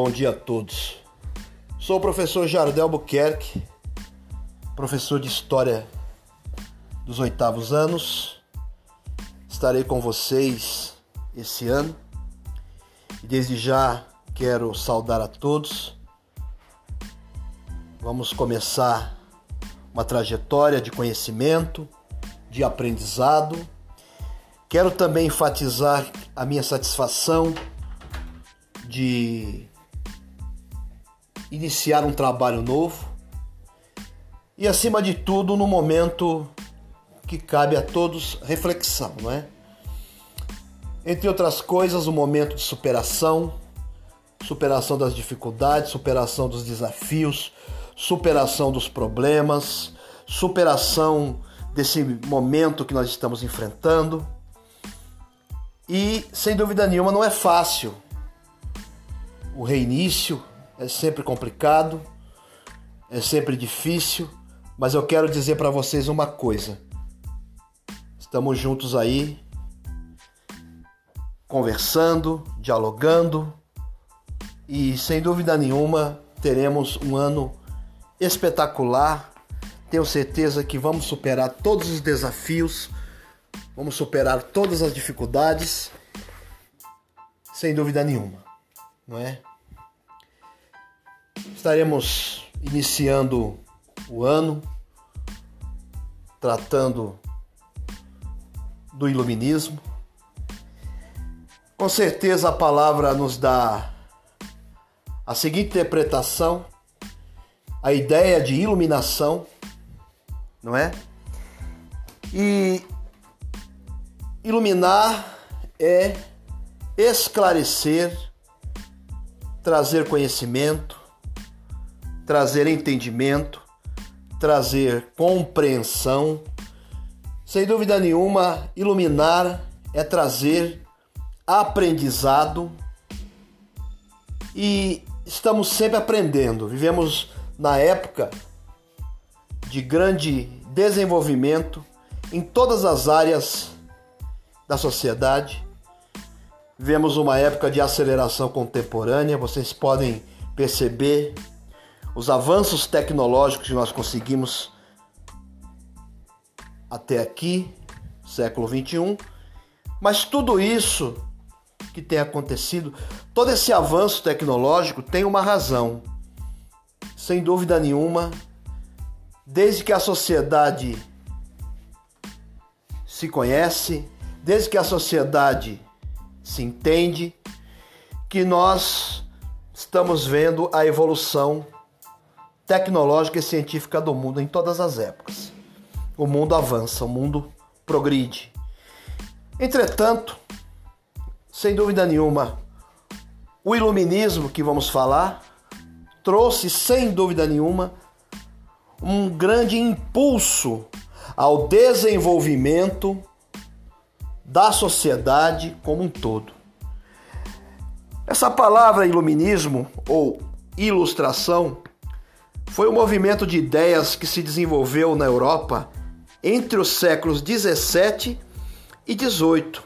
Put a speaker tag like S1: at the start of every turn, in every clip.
S1: bom dia a todos. Sou o professor Jardel Buquerque, professor de História dos oitavos anos. Estarei com vocês esse ano e desde já quero saudar a todos. Vamos começar uma trajetória de conhecimento, de aprendizado. Quero também enfatizar a minha satisfação de iniciar um trabalho novo e, acima de tudo, no momento que cabe a todos reflexão, não é? Entre outras coisas, um momento de superação, superação das dificuldades, superação dos desafios, superação dos problemas, superação desse momento que nós estamos enfrentando. E sem dúvida nenhuma não é fácil. O reinício é sempre complicado, é sempre difícil, mas eu quero dizer para vocês uma coisa. Estamos juntos aí, conversando, dialogando e sem dúvida nenhuma teremos um ano espetacular. Tenho certeza que vamos superar todos os desafios, vamos superar todas as dificuldades, sem dúvida nenhuma, não é? Estaremos iniciando o ano tratando do iluminismo. Com certeza a palavra nos dá a seguinte interpretação, a ideia de iluminação, não é? E iluminar é esclarecer, trazer conhecimento, trazer entendimento, trazer compreensão. Sem dúvida nenhuma, iluminar é trazer aprendizado e estamos sempre aprendendo. Vivemos na época de grande desenvolvimento em todas as áreas da sociedade. Vivemos uma época de aceleração contemporânea, vocês podem perceber os avanços tecnológicos que nós conseguimos até aqui, século 21, mas tudo isso que tem acontecido, todo esse avanço tecnológico tem uma razão. Sem dúvida nenhuma, desde que a sociedade se conhece, desde que a sociedade se entende, que nós estamos vendo a evolução tecnológica e científica do mundo em todas as épocas. O mundo avança, o mundo progride. Entretanto, sem dúvida nenhuma, o iluminismo que vamos falar trouxe, sem dúvida nenhuma, um grande impulso ao desenvolvimento da sociedade como um todo. Essa palavra iluminismo ou ilustração foi um movimento de ideias que se desenvolveu na Europa entre os séculos 17 e 18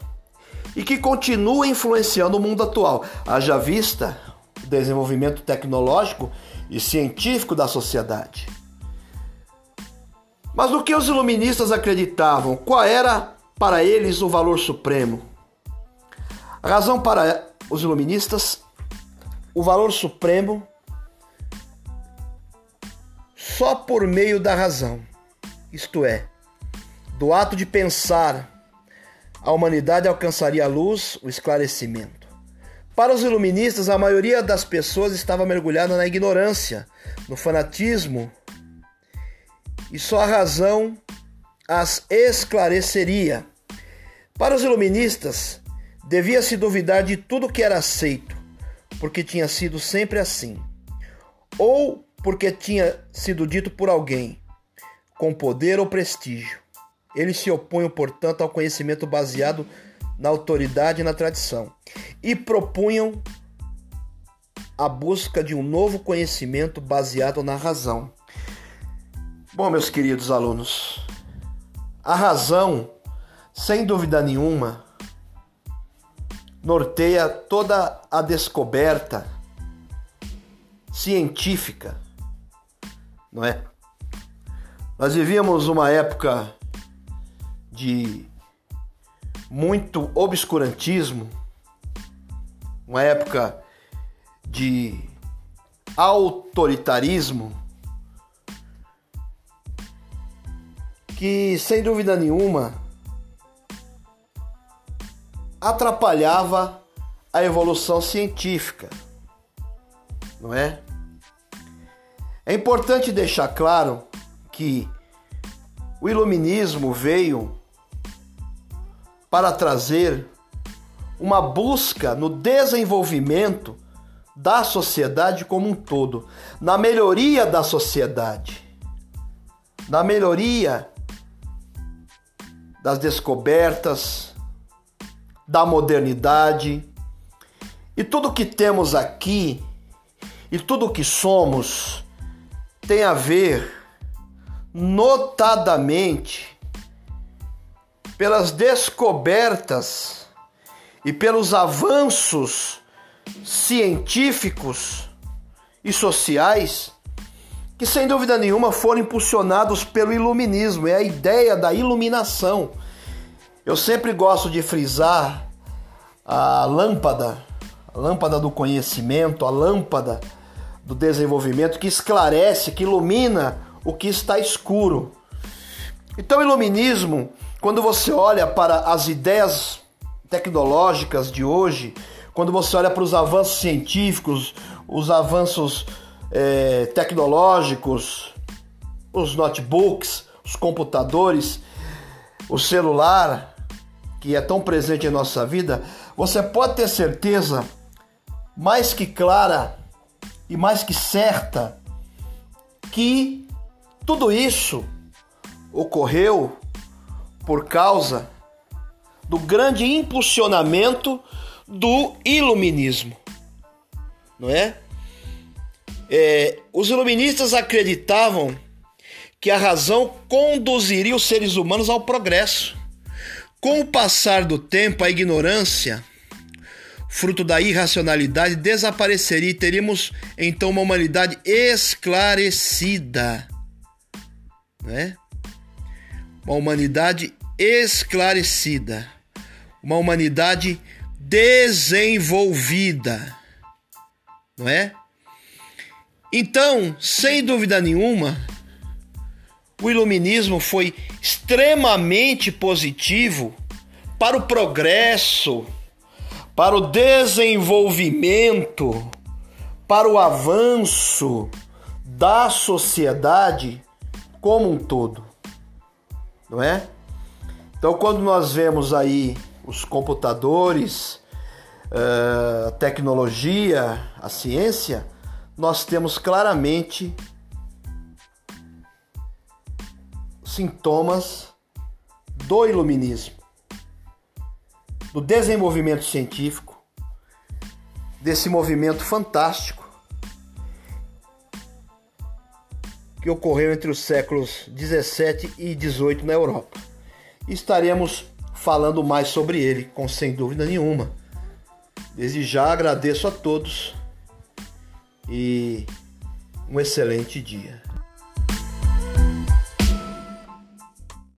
S1: e que continua influenciando o mundo atual, haja vista o desenvolvimento tecnológico e científico da sociedade. Mas no que os iluministas acreditavam? Qual era para eles o valor supremo? A razão para os iluministas, o valor supremo só por meio da razão, isto é, do ato de pensar, a humanidade alcançaria a luz, o esclarecimento. Para os iluministas, a maioria das pessoas estava mergulhada na ignorância, no fanatismo, e só a razão as esclareceria. Para os iluministas, devia-se duvidar de tudo que era aceito, porque tinha sido sempre assim. Ou porque tinha sido dito por alguém, com poder ou prestígio. Eles se opunham, portanto, ao conhecimento baseado na autoridade e na tradição, e propunham a busca de um novo conhecimento baseado na razão. Bom, meus queridos alunos, a razão, sem dúvida nenhuma, norteia toda a descoberta científica, não é? Nós vivíamos uma época de muito obscurantismo, uma época de autoritarismo, que sem dúvida nenhuma atrapalhava a evolução científica, não é? É importante deixar claro que o iluminismo veio para trazer uma busca no desenvolvimento da sociedade como um todo, na melhoria da sociedade, na melhoria das descobertas, da modernidade. E tudo que temos aqui e tudo que somos tem a ver notadamente pelas descobertas e pelos avanços científicos e sociais que sem dúvida nenhuma foram impulsionados pelo iluminismo, é a ideia da iluminação. Eu sempre gosto de frisar a lâmpada, a lâmpada do conhecimento, a lâmpada do desenvolvimento que esclarece, que ilumina o que está escuro. Então, o iluminismo, quando você olha para as ideias tecnológicas de hoje, quando você olha para os avanços científicos, os avanços é, tecnológicos, os notebooks, os computadores, o celular, que é tão presente em nossa vida, você pode ter certeza mais que clara e mais que certa que tudo isso ocorreu por causa do grande impulsionamento do iluminismo, não é? é? Os iluministas acreditavam que a razão conduziria os seres humanos ao progresso. Com o passar do tempo, a ignorância, fruto da irracionalidade, desapareceria e teríamos então uma humanidade esclarecida né? Uma humanidade esclarecida, uma humanidade desenvolvida, não é? Então, sem dúvida nenhuma, o iluminismo foi extremamente positivo para o progresso, para o desenvolvimento, para o avanço da sociedade como um todo, não é? Então, quando nós vemos aí os computadores, eh, a tecnologia, a ciência, nós temos claramente sintomas do iluminismo, do desenvolvimento científico, desse movimento fantástico que ocorreu entre os séculos 17 e 18 na Europa. Estaremos falando mais sobre ele, com sem dúvida nenhuma. Desde já agradeço a todos e um excelente dia.